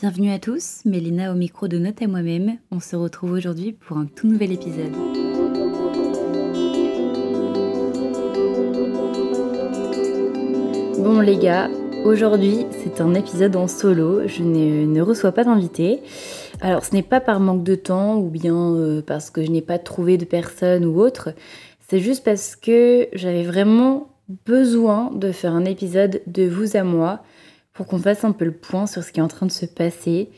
Bienvenue à tous, Mélina au micro de Note à moi-même. On se retrouve aujourd'hui pour un tout nouvel épisode. Bon les gars, aujourd'hui c'est un épisode en solo, je ne, reçois pas d'invité. Alors ce n'est pas par manque de temps ou bien euh, parce que je n'ai pas trouvé de personne ou autre, c'est juste parce que j'avais vraiment besoin de faire un épisode de vous à moi pour qu'on fasse un peu le point sur ce qui est en train de se passer.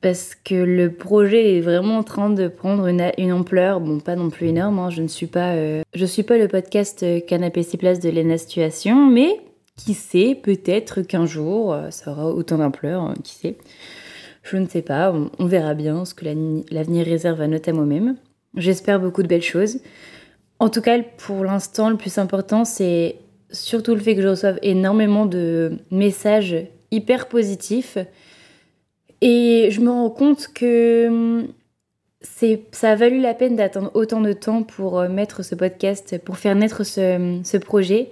Parce que le projet est vraiment en train de prendre une, ampleur, bon pas non plus énorme, hein. je ne suis pas, euh, je suis pas le podcast euh, Canapé 6 places de Lena Situation, mais qui sait, peut-être qu'un jour euh, ça aura autant d'ampleur, hein, qui sait. Je ne sais pas, on, verra bien ce que l'avenir réserve à noter moi-même. J'espère beaucoup de belles choses. En tout cas, pour l'instant, le plus important, c'est surtout le fait que je reçoive énormément de messages hyper positifs. Et je me rends compte que hum, ça a valu la peine d'attendre autant de temps pour euh, mettre ce podcast, pour faire naître ce, ce projet.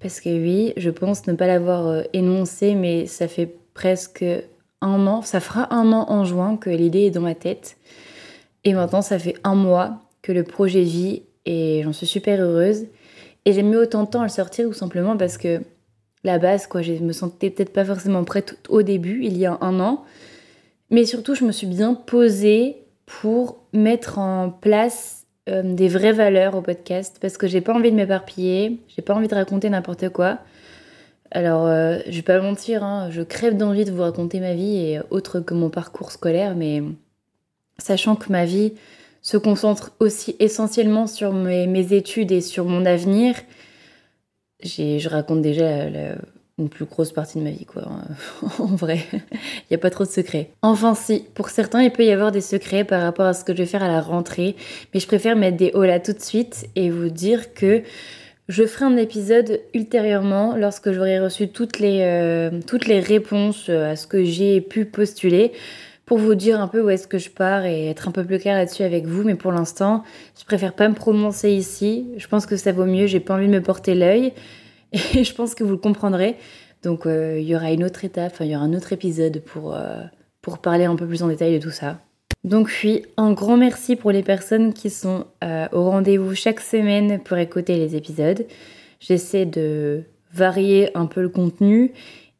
Parce que oui, je pense ne pas l'avoir euh, énoncé, mais ça fait presque un an, ça fera un an en juin que l'idée est dans ma tête. Et maintenant, ça fait un mois que le projet vit et j'en suis super heureuse. Et j'ai mis autant de temps à le sortir tout simplement parce que la base, quoi, je me sentais peut-être pas forcément prête au début, il y a un an. Mais surtout, je me suis bien posée pour mettre en place euh, des vraies valeurs au podcast parce que j'ai pas envie de m'éparpiller, j'ai pas envie de raconter n'importe quoi. Alors, euh, je vais pas mentir, hein, je crève d'envie de vous raconter ma vie et autre que mon parcours scolaire, mais sachant que ma vie, se concentre aussi essentiellement sur mes, études et sur mon avenir, je raconte déjà une plus grosse partie de ma vie, quoi. en vrai, il n'y a pas trop de secrets. Enfin, si, pour certains, il peut y avoir des secrets par rapport à ce que je vais faire à la rentrée, mais je préfère mettre des hauts là tout de suite et vous dire que je ferai un épisode ultérieurement lorsque j'aurai reçu toutes les, euh, toutes les réponses à ce que j'ai pu postuler pour vous dire un peu où est-ce que je pars et être un peu plus clair là-dessus avec vous. Mais pour l'instant, je préfère pas me prononcer ici. Je pense que ça vaut mieux. J'ai pas envie de me porter l'œil et je pense que vous le comprendrez. Donc euh, il y aura une autre étape, il y aura un autre épisode pour, euh, pour parler un peu plus en détail de tout ça. Donc oui, un grand merci pour les personnes qui sont euh, au rendez-vous chaque semaine pour écouter les épisodes. J'essaie de varier un peu le contenu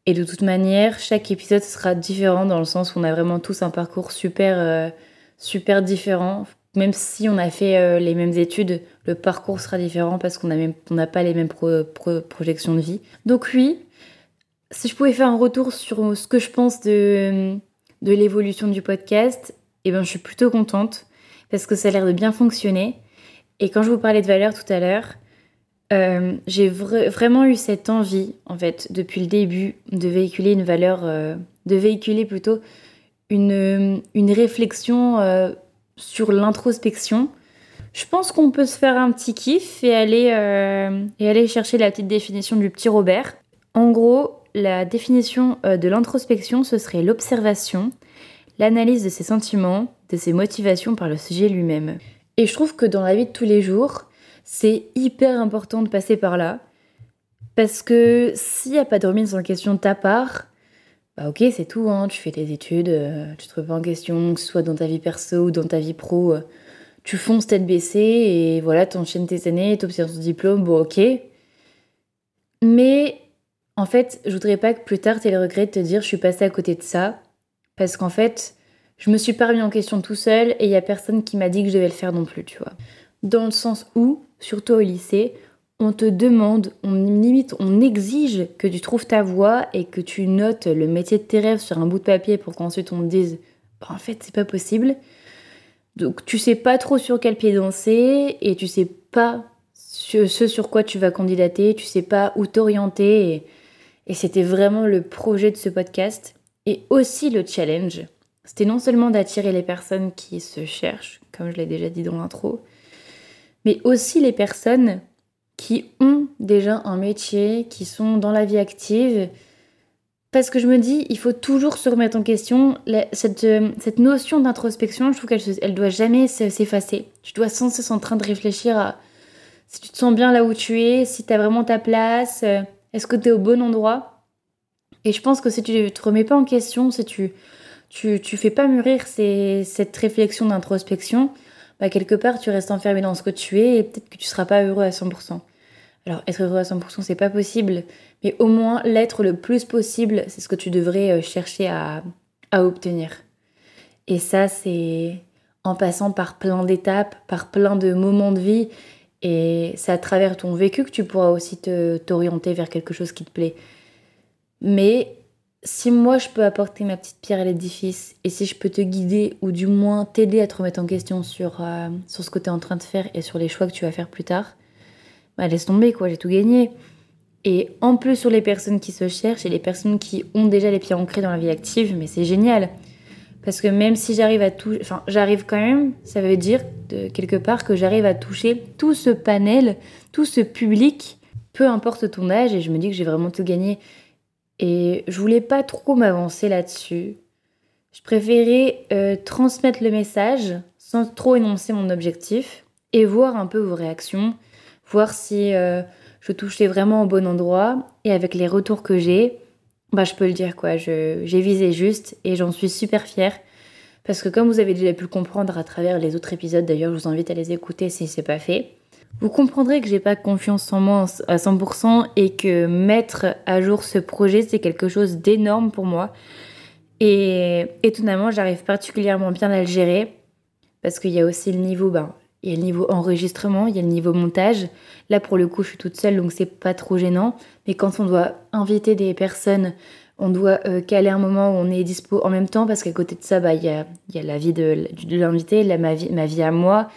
et de toute manière, chaque épisode sera différent dans le sens où on a vraiment tous un parcours super, euh, super différent. Même si on a fait euh, les mêmes études, le parcours sera différent parce qu'on n'a pas les mêmes projections de vie. Donc oui, si je pouvais faire un retour sur ce que je pense de, de l'évolution du podcast, eh ben, je suis plutôt contente parce que ça a l'air de bien fonctionner. Et quand je vous parlais de valeur tout à l'heure, euh, j'ai vraiment eu cette envie, en fait, depuis le début, de véhiculer une valeur, euh, de véhiculer plutôt une, une réflexion euh, sur l'introspection. Je pense qu'on peut se faire un petit kiff et aller, et aller chercher la petite définition du petit Robert. En gros, la définition de l'introspection, ce serait l'observation, l'analyse de ses sentiments, de ses motivations par le sujet lui-même. Et je trouve que dans la vie de tous les jours, c'est hyper important de passer par là. Parce que s'il n'y a pas de remise en question de ta part, bah ok, c'est tout, hein, tu fais tes études, euh, tu te remets en question, que ce soit dans ta vie perso ou dans ta vie pro, euh, tu fonces tête baissée et voilà, t'enchaînes tes années, t'obtiens ton diplôme, bon ok. Mais en fait, je voudrais pas que plus tard tu aies le regret de te dire je suis passée à côté de ça, parce qu'en fait, je me suis pas remis en question tout seul et il y a personne qui m'a dit que je devais le faire non plus, tu vois. Dans le sens où, surtout au lycée, on te demande, on limite, on exige que tu trouves ta voie et que tu notes le métier de tes rêves sur un bout de papier pour qu'ensuite on te dise bah, en fait c'est pas possible. Donc tu sais pas trop sur quel pied danser et tu sais pas ce, sur quoi tu vas candidater, tu sais pas où t'orienter et, et c'était vraiment le projet de ce podcast et aussi le challenge. C'était non seulement d'attirer les personnes qui se cherchent, comme je l'ai déjà dit dans l'intro, mais aussi les personnes qui ont déjà un métier, qui sont dans la vie active. Parce que je me dis, il faut toujours se remettre en question. cette, euh, cette, notion d'introspection, je trouve qu'elle elle doit jamais s'effacer. Tu dois sans cesse en train de réfléchir à si tu te sens bien là où tu es, si tu as vraiment ta place, euh, est-ce que tu es au bon endroit? Et je pense que si tu te remets pas en question, si tu tu, tu fais pas mûrir cette réflexion d'introspection, bah quelque part tu restes enfermé dans ce que tu es et peut-être que tu seras pas heureux à 100%. Alors être heureux à 100% c'est pas possible, mais au moins l'être le plus possible, c'est ce que tu devrais euh, chercher à, à obtenir. Et ça c'est en passant par plein d'étapes, par plein de moments de vie, et c'est à travers ton vécu que tu pourras aussi t'orienter vers quelque chose qui te plaît. Mais si moi je peux apporter ma petite pierre à l'édifice et si je peux te guider ou du moins t'aider à te remettre en question sur, euh, sur ce que tu es en train de faire et sur les choix que tu vas faire plus tard, bah laisse tomber quoi, j'ai tout gagné. Et en plus sur les personnes qui se cherchent et les personnes qui ont déjà les pieds ancrés dans la vie active, mais c'est génial. Parce que même si j'arrive à toucher, enfin j'arrive quand même, ça veut dire de quelque part que j'arrive à toucher tout ce panel, tout ce public, peu importe ton âge, et je me dis que j'ai vraiment tout gagné. Et je voulais pas trop m'avancer là-dessus. Je préférais euh, transmettre le message sans trop énoncer mon objectif et voir un peu vos réactions, voir si euh, je touchais vraiment au bon endroit. Et avec les retours que j'ai, bah je peux le dire quoi, j'ai visé juste et j'en suis super fière. Parce que comme vous avez déjà pu le comprendre à travers les autres épisodes, d'ailleurs je vous invite à les écouter si c'est pas fait, vous comprendrez que j'ai pas confiance en moi à 100% et que mettre à jour ce projet, c'est quelque chose d'énorme pour moi. Et étonnamment, j'arrive particulièrement bien à le gérer parce qu'il y a aussi le niveau, ben, il y a le niveau enregistrement, il y a le niveau montage. Là, pour le coup, je suis toute seule, donc c'est pas trop gênant. Mais quand on doit inviter des personnes, on doit euh, caler un moment où on est dispo en même temps, parce qu'à côté de ça, bah, il y, a, y a la vie de, de l'invité, ma vie, ma vie à moi,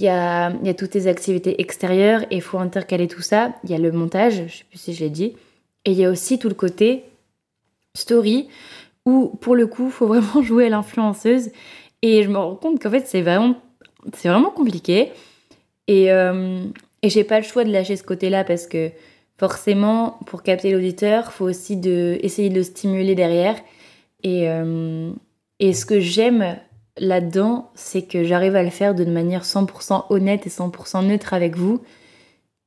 il y a, toutes les activités extérieures et il faut intercaler tout ça. Il y a le montage, je sais plus si je l'ai dit. Et il y a aussi tout le côté story où pour le coup, il faut vraiment jouer à l'influenceuse. Et je me rends compte qu'en fait, c'est vraiment, vraiment compliqué. Et, euh, et j'ai pas le choix de lâcher ce côté-là parce que forcément, pour capter l'auditeur, il faut aussi essayer de le stimuler derrière. Et, euh, et ce que j'aime là-dedans, c'est que j'arrive à le faire de manière 100% honnête et 100% neutre avec vous.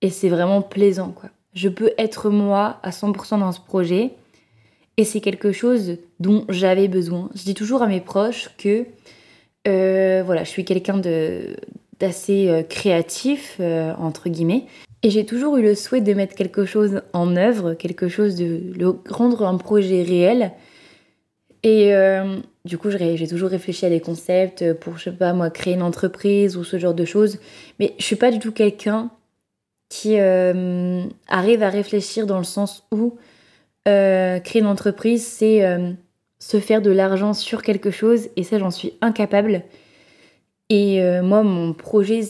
Et c'est vraiment plaisant, quoi. Je peux être moi à 100% dans ce projet. Et c'est quelque chose dont j'avais besoin. Je dis toujours à mes proches que euh, voilà, je suis quelqu'un d'assez euh, créatif, euh, entre guillemets. Et j'ai toujours eu le souhait de mettre quelque chose en œuvre, quelque chose de le rendre un projet réel. Et du coup, j'ai toujours réfléchi à des concepts pour, je sais pas, moi, créer une entreprise ou ce genre de choses. Mais je suis pas du tout quelqu'un qui euh, arrive à réfléchir dans le sens où euh, créer une entreprise, c'est euh, se faire de l'argent sur quelque chose. Et ça, j'en suis incapable. Et moi, mon projet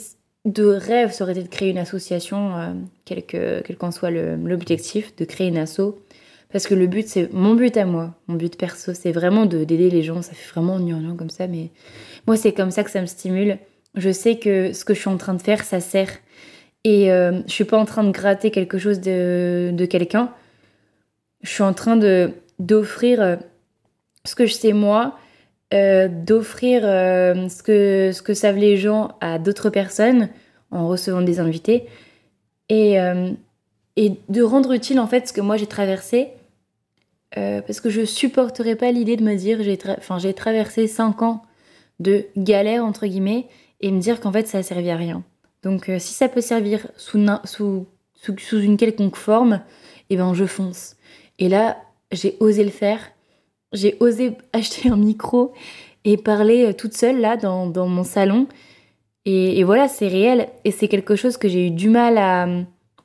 de rêve, ça aurait été de créer une association, quel qu'en soit l'objectif, de créer une asso parce que le but, c'est mon but à moi, mon but perso, c'est vraiment d'aider les gens. Ça fait vraiment gnangnan comme ça, mais moi, c'est comme ça que ça me stimule. Je sais que ce que je suis en train de faire, ça sert. Et euh, je suis pas en train de gratter quelque chose de, de quelqu'un. Je suis en train de d'offrir euh, ce que je sais moi, euh, d'offrir euh, ce, que, ce que savent les gens à d'autres personnes en recevant des invités. Et, et de rendre utile en fait ce que moi j'ai traversé euh, parce que je supporterais pas l'idée de me dire j'ai traversé 5 ans de galère entre guillemets et me dire qu'en fait ça a servi à rien. Donc euh, si ça peut servir sous, sous, sous, une quelconque forme, et eh ben je fonce. Et là, j'ai osé le faire. J'ai osé acheter un micro et parler euh, toute seule là dans, dans mon salon. Et, et voilà, c'est réel. Et c'est quelque chose que j'ai eu du mal à,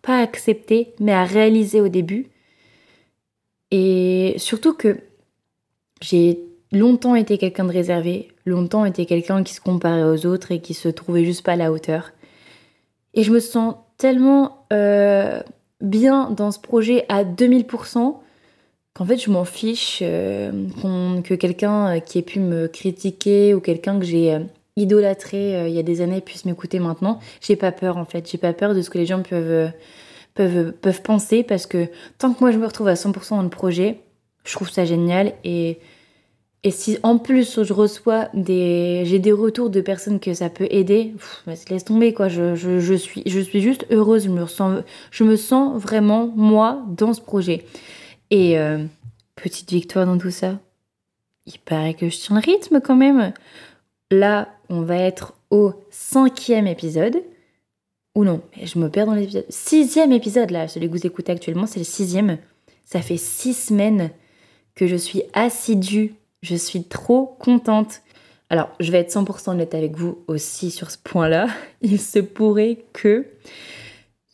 pas accepter, mais à réaliser au début. Et surtout que j'ai longtemps été quelqu'un de réservé, longtemps été quelqu'un qui se comparait aux autres et qui se trouvait juste pas à la hauteur. Et je me sens tellement euh, bien dans ce projet à 2000% qu'en fait je m'en fiche euh, que quelqu'un euh, qui ait pu me critiquer ou quelqu'un que j'ai idolâtré il y a des années puisse m'écouter maintenant. J'ai pas peur en fait, j'ai pas peur de ce que les gens peuvent peuvent, penser parce que tant que moi je me retrouve à 100% dans le projet, je trouve ça génial et, et si en plus je reçois des j'ai des retours de personnes que ça peut aider, bah, laisse tomber quoi, je, je, je, suis je suis juste heureuse, je me sens je me sens vraiment moi dans ce projet. Et euh, petite victoire dans tout ça. Il paraît que je tiens le rythme quand même. Là, on va être au cinquième épisode. Ou non, je me perds dans l'épisode. Sixième épisode là, celui que vous écoutez actuellement, c'est le sixième. Ça fait six semaines que je suis assidue. Je suis trop contente. Alors, je vais être 100% honnête avec vous aussi sur ce point-là. Il se pourrait que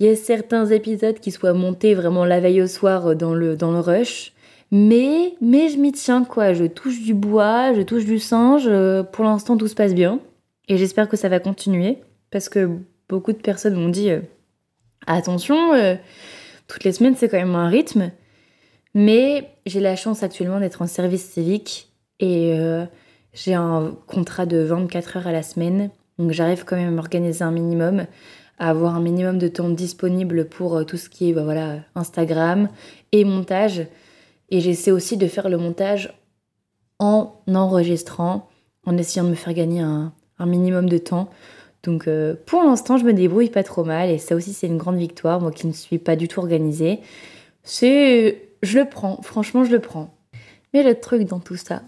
il y ait certains épisodes qui soient montés vraiment la veille au soir dans le, dans le rush. Mais, mais je m'y tiens, quoi. Je touche du bois, je touche du singe. Pour l'instant, tout se passe bien. Et j'espère que ça va continuer. Parce que beaucoup de personnes m'ont dit euh, attention, euh, toutes les semaines, c'est quand même un rythme. Mais j'ai la chance actuellement d'être en service civique. Et euh, j'ai un contrat de 24 heures à la semaine, donc j'arrive quand même à m'organiser un minimum, à avoir un minimum de temps disponible pour tout ce qui est bah, voilà, Instagram et montage. Et j'essaie aussi de faire le montage en enregistrant, en essayant de me faire gagner un, minimum de temps. Donc euh, pour l'instant, je me débrouille pas trop mal et ça aussi c'est une grande victoire, moi qui ne suis pas du tout organisée. C'est... Je le prends, franchement je le prends. Mais le truc dans tout ça,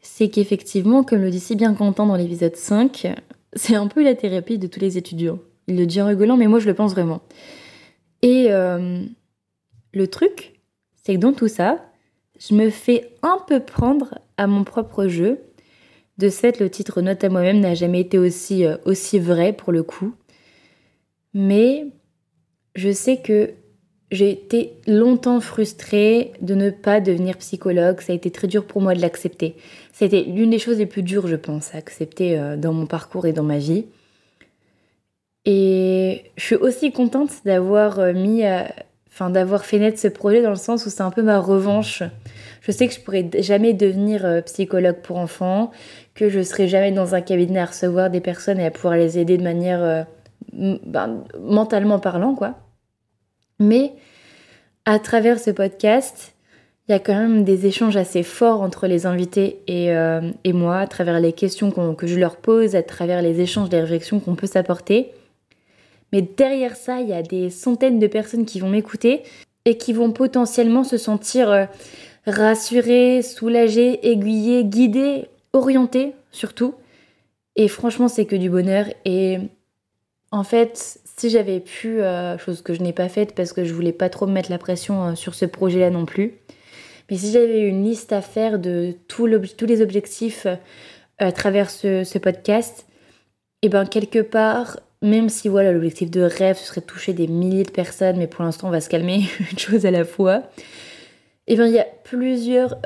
c'est qu'effectivement, comme le dit si bien Quentin dans l'épisode 5, c'est un peu la thérapie de tous les étudiants. Il le dit en rigolant, mais moi je le pense vraiment. Et euh, le truc, c'est que dans tout ça, je me fais un peu prendre à mon propre jeu. De ce fait, le titre Note à moi-même n'a jamais été aussi, euh, aussi vrai pour le coup. Mais je sais que j'ai été longtemps frustrée de ne pas devenir psychologue. Ça a été très dur pour moi de l'accepter. C'était l'une des choses les plus dures, je pense, à accepter euh, dans mon parcours et dans ma vie. Et je suis aussi contente d'avoir euh, mis, enfin d'avoir fait naître ce projet dans le sens où c'est un peu ma revanche. Je sais que je pourrais jamais devenir euh, psychologue pour enfants, que je serai jamais dans un cabinet à recevoir des personnes et à pouvoir les aider de manière ben, mentalement parlant, quoi. Mais à travers ce podcast, il y a quand même des échanges assez forts entre les invités et, euh, moi, à travers les questions que je leur pose, à travers les échanges, les réflexions qu'on peut s'apporter. Mais derrière ça, il y a des centaines de personnes qui vont m'écouter et qui vont potentiellement se sentir euh, rassurées, soulagées, aiguillées, guidées, orientées surtout. Et franchement, c'est que du bonheur. Et en fait, si j'avais pu, euh, chose que je n'ai pas faite parce que je voulais pas trop me mettre la pression euh, sur ce projet-là non plus, mais si j'avais une liste à faire de tous les objectifs à travers ce, podcast, et eh ben quelque part, même si voilà l'objectif de rêve ce serait de toucher des milliers de personnes, mais pour l'instant on va se calmer une chose à la fois. Et eh il y a plusieurs,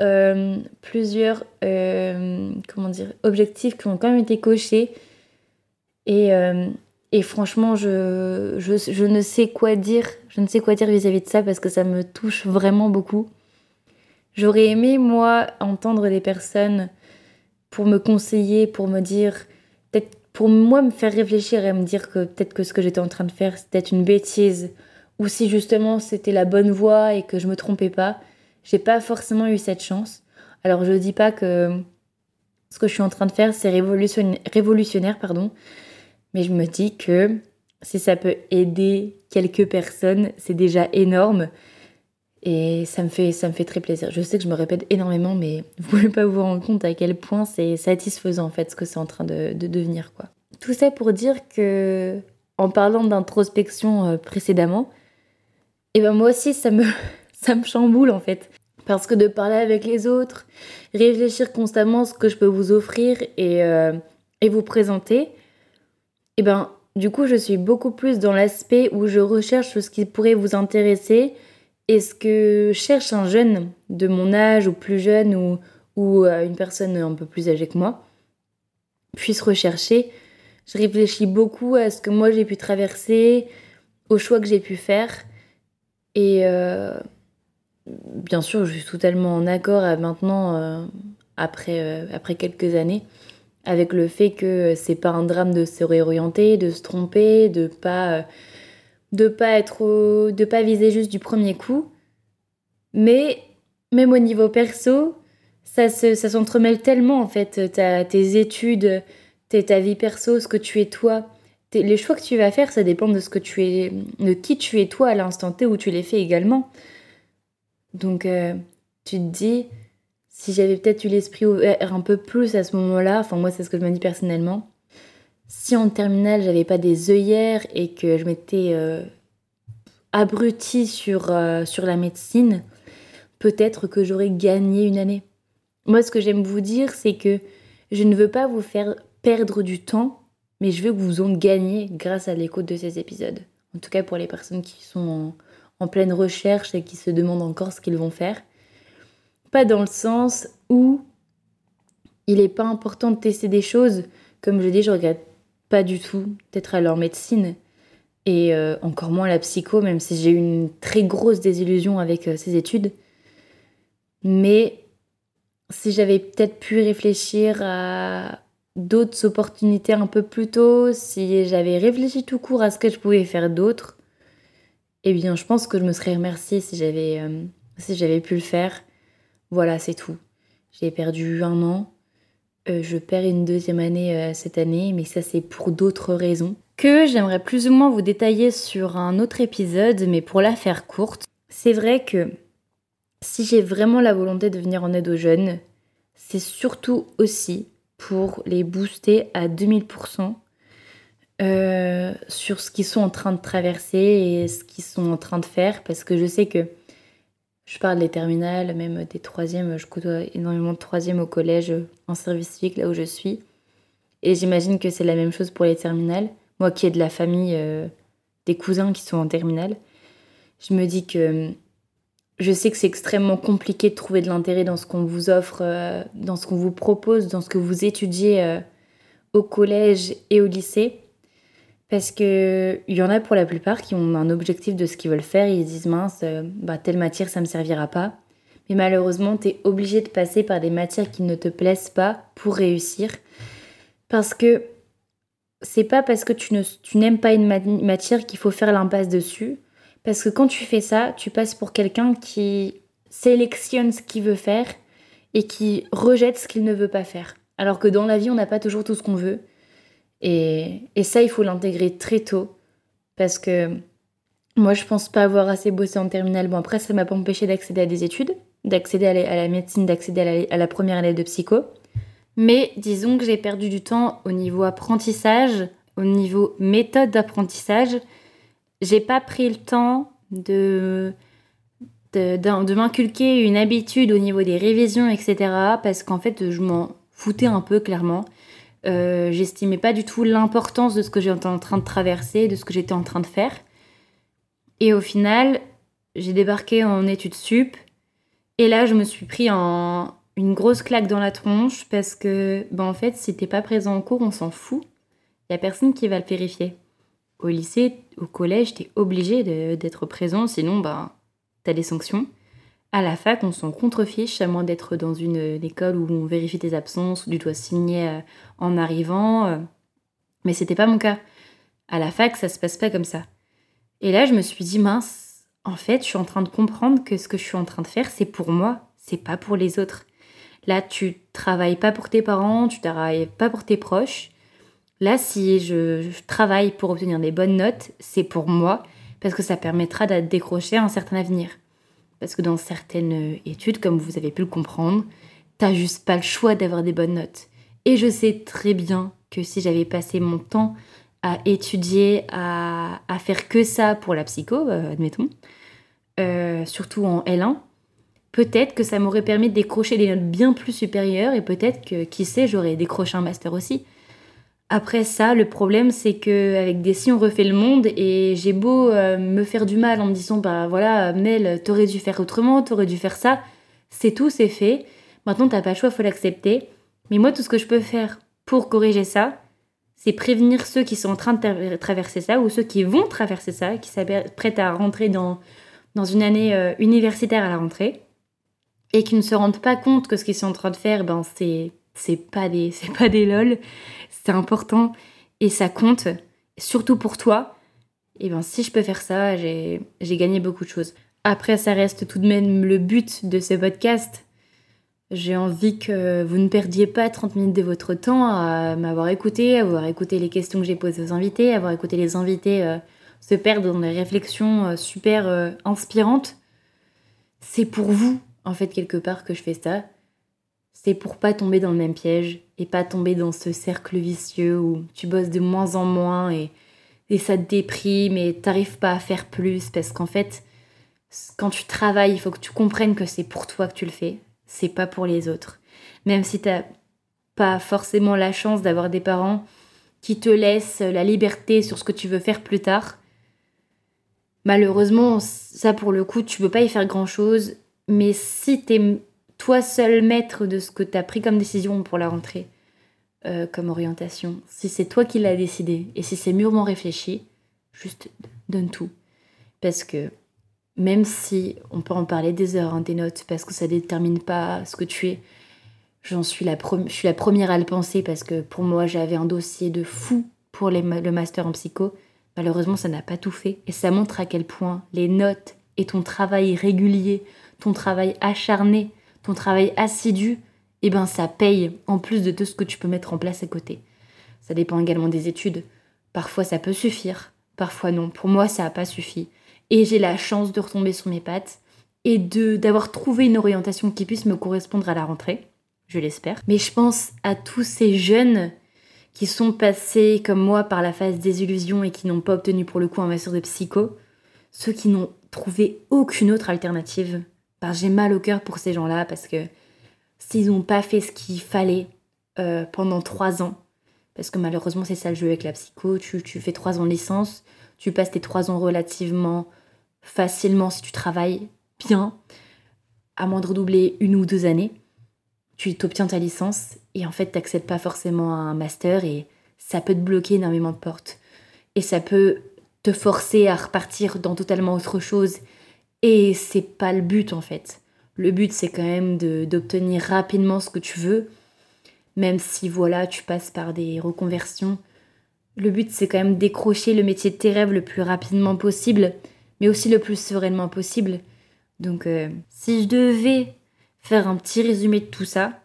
plusieurs comment dire, objectifs qui ont quand même été cochés. Et, et franchement, je, je, ne sais quoi dire. Je ne sais quoi dire vis-à-vis de ça parce que ça me touche vraiment beaucoup. J'aurais aimé, moi, entendre des personnes pour me conseiller, pour me dire, peut-être pour moi me faire réfléchir et me dire que peut-être que ce que j'étais en train de faire, c'était une bêtise. Ou si justement c'était la bonne voie et que je me trompais pas. J'ai pas forcément eu cette chance. Alors je dis pas que ce que je suis en train de faire, c'est révolutionnaire, pardon. Mais je me dis que si ça peut aider quelques personnes, c'est déjà énorme. Et ça me, fait, ça me fait très plaisir. Je sais que je me répète énormément, mais vous pouvez pas vous rendre compte à quel point c'est satisfaisant en fait ce que c'est en train de, devenir. quoi. Tout ça pour dire que, en parlant d'introspection euh, précédemment, et eh ben moi aussi ça me, ça me chamboule en fait. Parce que de parler avec les autres, réfléchir constamment ce que je peux vous offrir et, euh, et vous présenter, et eh ben du coup je suis beaucoup plus dans l'aspect où je recherche ce qui pourrait vous intéresser et ce que cherche un jeune de mon âge ou plus jeune ou, ou euh, une personne un peu plus âgée que moi puisse rechercher? Je réfléchis beaucoup à ce que moi j'ai pu traverser, aux choix que j'ai pu faire et euh, bien sûr je suis totalement en accord maintenant euh, après, après quelques années avec le fait que c'est pas un drame de se réorienter, de se tromper, de pas de pas être de pas viser juste du premier coup. Mais même au niveau perso, ça se, ça s'entremêle tellement en fait, tes études, ta vie perso, ce que tu es toi. Les choix que tu vas faire, ça dépend de ce que tu es, de qui tu es toi à l'instant T où tu les fais également. Donc, euh, tu te dis, si j'avais peut-être eu l'esprit ouvert un peu plus à ce moment-là, enfin moi c'est ce que je me dis personnellement, si en terminale j'avais pas des œillères et que je m'étais euh, abrutie sur, euh, sur la médecine, peut-être que j'aurais gagné une année. Moi ce que j'aime vous dire c'est que je ne veux pas vous faire perdre du temps, mais je veux que vous en gagniez grâce à l'écoute de ces épisodes. En tout cas pour les personnes qui sont en pleine recherche et qui se demandent encore ce qu'ils vont faire. Pas dans le sens où il n'est pas important de tester des choses. Comme je dis, je regrette pas du tout d'être à leur médecine et euh, encore moins la psycho, même si j'ai eu une très grosse désillusion avec euh, ces études. Mais si j'avais peut-être pu réfléchir à d'autres opportunités un peu plus tôt, si j'avais réfléchi tout court à ce que je pouvais faire d'autre, eh bien, je pense que je me serais remerciée si j'avais euh, si j'avais pu le faire. Voilà, c'est tout. J'ai perdu un an. Euh, je perds une deuxième année euh, cette année, mais ça c'est pour d'autres raisons que j'aimerais plus ou moins vous détailler sur un autre épisode, mais pour la faire courte, c'est vrai que si j'ai vraiment la volonté de venir en aide aux jeunes, c'est surtout aussi pour les booster à 2000% euh, sur ce qu'ils sont en train de traverser et ce qu'ils sont en train de faire, parce que je sais que je parle des terminales, même des troisièmes. Je côtoie énormément de troisièmes au collège en service civique, là où je suis. Et j'imagine que c'est la même chose pour les terminales. Moi qui ai de la famille, euh, des cousins qui sont en terminale, je me dis que je sais que c'est extrêmement compliqué de trouver de l'intérêt dans ce qu'on vous offre, euh, dans ce qu'on vous propose, dans ce que vous étudiez euh, au collège et au lycée. Parce qu'il y en a pour la plupart qui ont un objectif de ce qu'ils veulent faire et ils disent mince, euh, bah, telle matière ça me servira pas. Mais malheureusement, tu es obligé de passer par des matières qui ne te plaisent pas pour réussir. Parce que c'est pas parce que tu, n'aimes pas une matière qu'il faut faire l'impasse dessus. Parce que quand tu fais ça, tu passes pour quelqu'un qui sélectionne ce qu'il veut faire et qui rejette ce qu'il ne veut pas faire. Alors que dans la vie, on n'a pas toujours tout ce qu'on veut. Et, ça, il faut l'intégrer très tôt. Parce que moi, je pense pas avoir assez bossé en terminale. Bon, après, ça m'a pas empêché d'accéder à des études, d'accéder à, la médecine, d'accéder à, la première année de psycho. Mais disons que j'ai perdu du temps au niveau apprentissage, au niveau méthode d'apprentissage. J'ai pas pris le temps de, de, de m'inculquer une habitude au niveau des révisions, etc. Parce qu'en fait, je m'en foutais un peu clairement. Euh, j'estimais pas du tout l'importance de ce que j'étais en train de traverser, de ce que j'étais en train de faire. Et au final, j'ai débarqué en études sup. Et là, je me suis pris en une grosse claque dans la tronche parce que, ben en fait, si t'es pas présent en cours, on s'en fout. Y a personne qui va le vérifier. Au lycée, au collège, t'es obligé d'être présent, sinon, ben, t'as des sanctions. À la fac, on s'en contrefiche, à moins d'être dans une, école où on vérifie tes absences, où tu dois signer euh, en arrivant. Euh. Mais c'était pas mon cas. À la fac, ça se passe pas comme ça. Et là, je me suis dit, mince, en fait, je suis en train de comprendre que ce que je suis en train de faire, c'est pour moi, c'est pas pour les autres. Là, tu travailles pas pour tes parents, tu travailles pas pour tes proches. Là, si je, je travaille pour obtenir des bonnes notes, c'est pour moi, parce que ça permettra de décrocher un certain avenir. Parce que dans certaines études, comme vous avez pu le comprendre, t'as juste pas le choix d'avoir des bonnes notes. Et je sais très bien que si j'avais passé mon temps à étudier, à, faire que ça pour la psycho, euh, admettons, euh, surtout en L1, peut-être que ça m'aurait permis de décrocher des notes bien plus supérieures et peut-être que, qui sait, j'aurais décroché un master aussi. Après ça, le problème, c'est que avec des si on refait le monde et j'ai beau euh, me faire du mal en me disant bah voilà Mel, t'aurais dû faire autrement, t'aurais dû faire ça, c'est tout, c'est fait. Maintenant t'as pas le choix, faut l'accepter. Mais moi, tout ce que je peux faire pour corriger ça, c'est prévenir ceux qui sont en train de traverser ça ou ceux qui vont traverser ça, qui s'apprêtent à rentrer dans, dans une année euh, universitaire à la rentrée et qui ne se rendent pas compte que ce qu'ils sont en train de faire, ben c'est c'est pas des c'est pas des lol c'est important et ça compte, surtout pour toi, et bien si je peux faire ça, j'ai gagné beaucoup de choses. Après, ça reste tout de même le but de ce podcast. J'ai envie que vous ne perdiez pas 30 minutes de votre temps à m'avoir écouté, à avoir écouté les questions que j'ai posées aux invités, à avoir écouté les invités euh, se perdre dans des réflexions euh, super euh, inspirantes. C'est pour vous. en fait, quelque part, que je fais ça, c'est pour pas tomber dans le même piège et pas tomber dans ce cercle vicieux où tu bosses de moins en moins et, et ça te déprime et t'arrives pas à faire plus parce qu'en fait, quand tu travailles, il faut que tu comprennes que c'est pour toi que tu le fais, c'est pas pour les autres. Même si t'as pas forcément la chance d'avoir des parents qui te laissent la liberté sur ce que tu veux faire plus tard, malheureusement, ça pour le coup, tu peux pas y faire grand chose. Mais si t'es toi seul maître de ce que tu as pris comme décision pour la rentrée, euh, comme orientation, si c'est toi qui l'as décidé et si c'est mûrement réfléchi, juste donne tout. Parce que même si on peut en parler des heures, hein, des notes, parce que ça détermine pas ce que tu es, j'en suis la, je suis la première à le penser parce que pour moi j'avais un dossier de fou pour le master en psycho. Malheureusement, ça n'a pas tout fait et ça montre à quel point les notes et ton travail régulier, ton travail acharné, ton travail assidu, eh ben ça paye en plus de tout ce que tu peux mettre en place à côté. Ça dépend également des études. Parfois ça peut suffire, parfois non. Pour moi ça n'a pas suffi. Et j'ai la chance de retomber sur mes pattes et de d'avoir trouvé une orientation qui puisse me correspondre à la rentrée, je l'espère. Mais je pense à tous ces jeunes qui sont passés comme moi par la phase des illusions et qui n'ont pas obtenu pour le coup un master de psycho, ceux qui n'ont trouvé aucune autre alternative j'ai mal au cœur pour ces gens-là parce que s'ils n'ont pas fait ce qu'il fallait euh, pendant trois ans, parce que malheureusement c'est ça le jeu avec la psycho, tu, tu fais trois ans de licence, tu passes tes trois ans relativement facilement si tu travailles bien, à moins de redoubler une ou deux années, tu t'obtiens ta licence et en fait t'accèdes pas forcément à un master et ça peut te bloquer énormément de portes. Et ça peut te forcer à repartir dans totalement autre chose et c'est pas le but en fait. Le but c'est quand même d'obtenir rapidement ce que tu veux, même si voilà, tu passes par des reconversions. Le but c'est quand même décrocher le métier de tes rêves le plus rapidement possible, mais aussi le plus sereinement possible. Donc euh, si je devais faire un petit résumé de tout ça,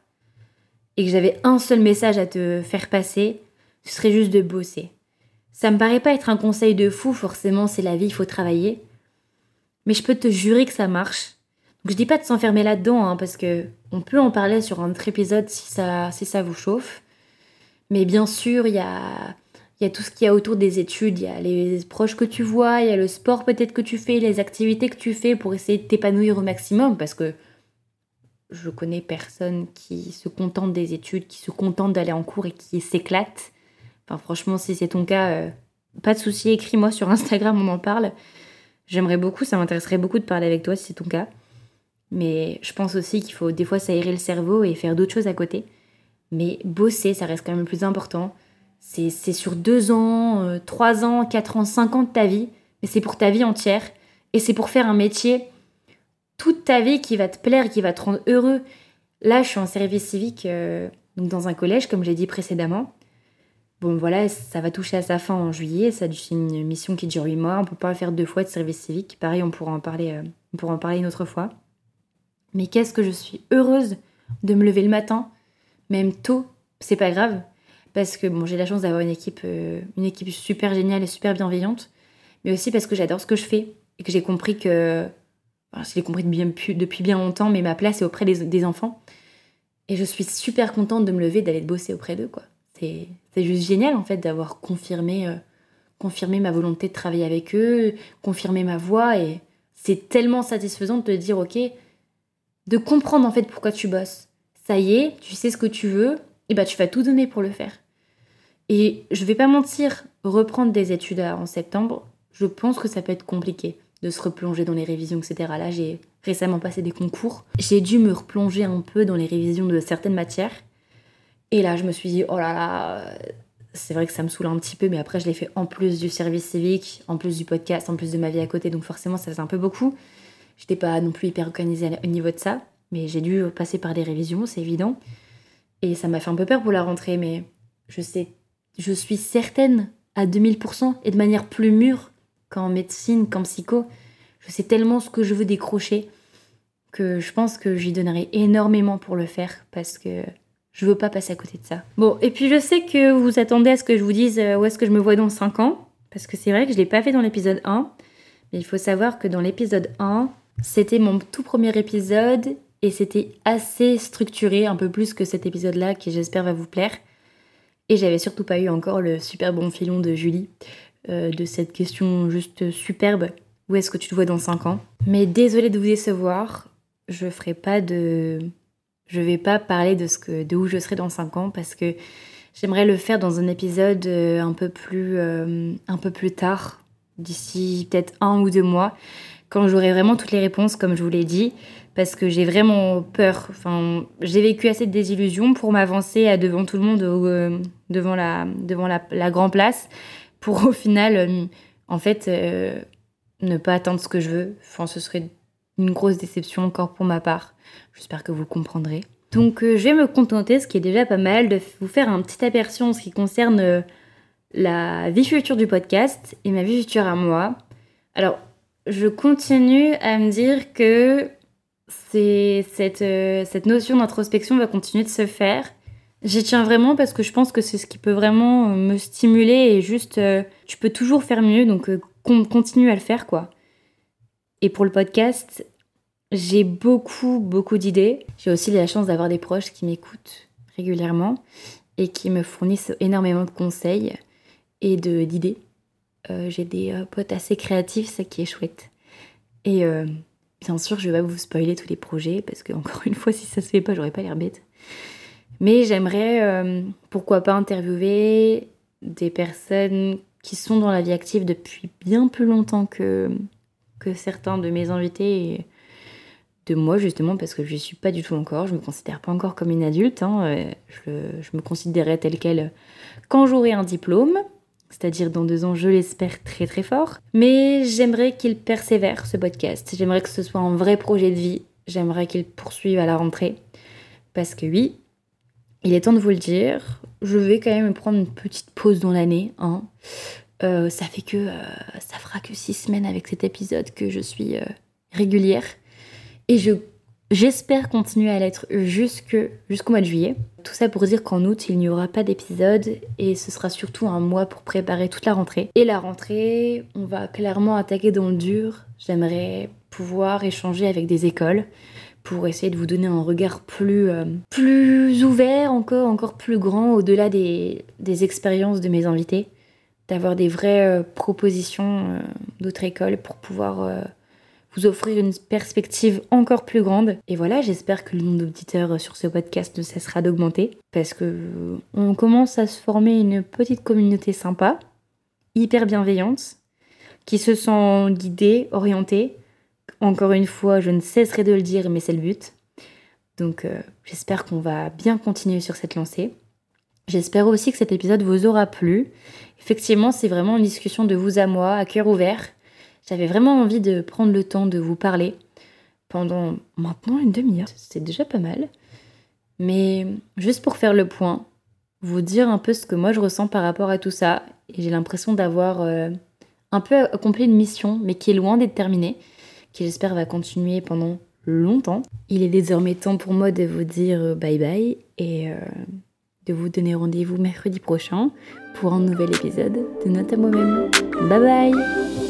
et que j'avais un seul message à te faire passer, ce serait juste de bosser. Ça me paraît pas être un conseil de fou, forcément c'est la vie, il faut travailler mais je peux te jurer que ça marche. Donc je dis pas de s'enfermer là-dedans, hein, parce que on peut en parler sur un autre épisode si ça, si ça vous chauffe. Mais bien sûr, il y a, y a tout ce qu'il y a autour des études, il y a les proches que tu vois, il y a le sport peut-être que tu fais, les activités que tu fais pour essayer de t'épanouir au maximum, parce que je connais personne qui se contente des études, qui se contente d'aller en cours et qui s'éclate. Enfin franchement, si c'est ton cas, euh, pas de souci, écris-moi sur Instagram, on en parle. J'aimerais beaucoup, ça m'intéresserait beaucoup de parler avec toi si c'est ton cas. Mais je pense aussi qu'il faut des fois s'aérer le cerveau et faire d'autres choses à côté. Mais bosser, ça reste quand même le plus important. C'est sur deux ans, euh, trois ans, quatre ans, cinq ans de ta vie. Mais c'est pour ta vie entière. Et c'est pour faire un métier toute ta vie qui va te plaire, qui va te rendre heureux. Là, je suis en service civique euh, donc dans un collège, comme j'ai dit précédemment. Bon voilà, ça va toucher à sa fin en juillet, c'est une mission qui dure 8 mois, on peut pas faire deux fois de service civique, pareil on pourra en parler, euh, on pourra en parler une autre fois. Mais qu'est-ce que je suis heureuse de me lever le matin, même tôt, c'est pas grave, parce que j'ai la chance d'avoir une équipe, euh, une équipe super géniale et super bienveillante, mais aussi parce que j'adore ce que je fais et que j'ai compris que, je l'ai compris depuis, depuis bien longtemps, mais ma place est auprès des, des enfants. Et je suis super contente de me lever, d'aller bosser auprès d'eux, quoi c'est juste génial en fait d'avoir confirmé, euh, confirmé ma volonté de travailler avec eux, confirmé ma voix et c'est tellement satisfaisant de te dire ok, de comprendre en fait pourquoi tu bosses. Ça y est, tu sais ce que tu veux, et bah tu vas tout donner pour le faire. Et je vais pas mentir, reprendre des études en septembre, je pense que ça peut être compliqué de se replonger dans les révisions, etc. Là, j'ai récemment passé des concours. J'ai dû me replonger un peu dans les révisions de certaines matières. Et là, je me suis dit, oh là là, c'est vrai que ça me saoule un petit peu, mais après, je l'ai fait en plus du service civique, en plus du podcast, en plus de ma vie à côté, donc forcément, ça faisait un peu beaucoup. J'étais pas non plus hyper organisée au niveau de ça, mais j'ai dû passer par des révisions, c'est évident. Et ça m'a fait un peu peur pour la rentrée, mais je sais, je suis certaine à 2000% et de manière plus mûre qu'en médecine, qu'en psycho. Je sais tellement ce que je veux décrocher que je pense que j'y donnerai énormément pour le faire parce que je veux pas passer à côté de ça. Bon, et puis je sais que vous attendez à ce que je vous dise euh, où est-ce que je me vois dans 5 ans, parce que c'est vrai que je l'ai pas fait dans l'épisode 1, mais il faut savoir que dans l'épisode 1, c'était mon tout premier épisode et c'était assez structuré, un peu plus que cet épisode-là qui j'espère va vous plaire. Et j'avais surtout pas eu encore le super bon filon de Julie, euh, de cette question juste superbe. Où est-ce que tu te vois dans 5 ans? Mais désolée de vous décevoir, je ferai pas de. Je vais pas parler de, ce que, de où je serai dans 5 ans parce que j'aimerais le faire dans un épisode euh, un peu plus, euh, un peu plus tard, d'ici peut-être un ou deux mois, quand j'aurai vraiment toutes les réponses, comme je vous l'ai dit parce que j'ai vraiment peur. Enfin, j'ai vécu assez de désillusions pour m'avancer devant tout le monde, euh, devant la, devant la, grande place, pour au final, en fait, ne pas atteindre ce que je veux. Enfin, ce serait une grosse déception encore pour ma part. J'espère que vous comprendrez. Donc, je vais me contenter, ce qui est déjà pas mal, de vous faire un petit aperçu en ce qui concerne la vie future du podcast et ma vie future à moi. Alors, je continue à me dire que c'est cette, euh, cette notion d'introspection va continuer de se faire. J'y tiens vraiment parce que je pense que c'est ce qui peut vraiment euh, me stimuler et juste, euh, tu peux toujours faire mieux, donc continue à le faire, quoi. Et pour le podcast, j'ai beaucoup, beaucoup d'idées. J'ai aussi la chance d'avoir des proches qui m'écoutent régulièrement et qui me fournissent énormément de conseils et d'idées. j'ai des potes assez créatifs, ça qui est chouette. Et Bien sûr, je vais pas vous spoiler tous les projets parce que encore une fois, si ça se fait pas, j'aurais pas l'air bête. Mais j'aimerais, euh, pourquoi pas, interviewer des personnes qui sont dans la vie active depuis bien plus longtemps que, certains de mes invités de moi justement parce que je ne suis pas du tout encore, je me considère pas encore comme une adulte, hein. euh, je, je, me considérais telle qu'elle quand j'aurai un diplôme, c'est-à-dire dans deux ans, je l'espère très très fort. Mais j'aimerais qu'il persévère ce podcast. J'aimerais que ce soit un vrai projet de vie. J'aimerais qu'il poursuive à la rentrée. Parce que oui, il est temps de vous le dire, je vais quand même prendre une petite pause dans l'année. Hein. Euh, ça fait que euh, ça que six semaines avec cet épisode que je suis euh, régulière. Et je J'espère continuer à l'être jusqu'au mois de juillet. Tout ça pour dire qu'en août, il n'y aura pas d'épisode et ce sera surtout un mois pour préparer toute la rentrée. Et la rentrée, on va clairement attaquer dans le dur. J'aimerais pouvoir échanger avec des écoles pour essayer de vous donner un regard plus, euh, plus ouvert, encore, encore plus grand, au-delà des, expériences de mes invités. D'avoir des vraies euh, propositions euh, d'autres écoles pour pouvoir vous offrir une perspective encore plus grande. Et voilà, j'espère que le nombre d'auditeurs sur ce podcast ne cessera d'augmenter parce que euh, on commence à se former une petite communauté sympa, hyper bienveillante, qui se sent guidée, orientée. Encore une fois, je ne cesserai de le dire, mais c'est le but. Donc euh, j'espère qu'on va bien continuer sur cette lancée. J'espère aussi que cet épisode vous aura plu. Effectivement, c'est vraiment une discussion de vous à moi, à cœur ouvert. J'avais vraiment envie de prendre le temps de vous parler pendant maintenant une demi-heure. C'est déjà pas mal. Mais juste pour faire le point, vous dire un peu ce que moi je ressens par rapport à tout ça. Et j'ai l'impression d'avoir euh, un peu accompli une mission, mais qui est loin d'être terminée, qui j'espère va continuer pendant longtemps. Il est désormais temps pour moi de vous dire euh, bye bye et euh, de vous donner rendez-vous mercredi prochain pour un nouvel épisode de Note à moi-même. Bye bye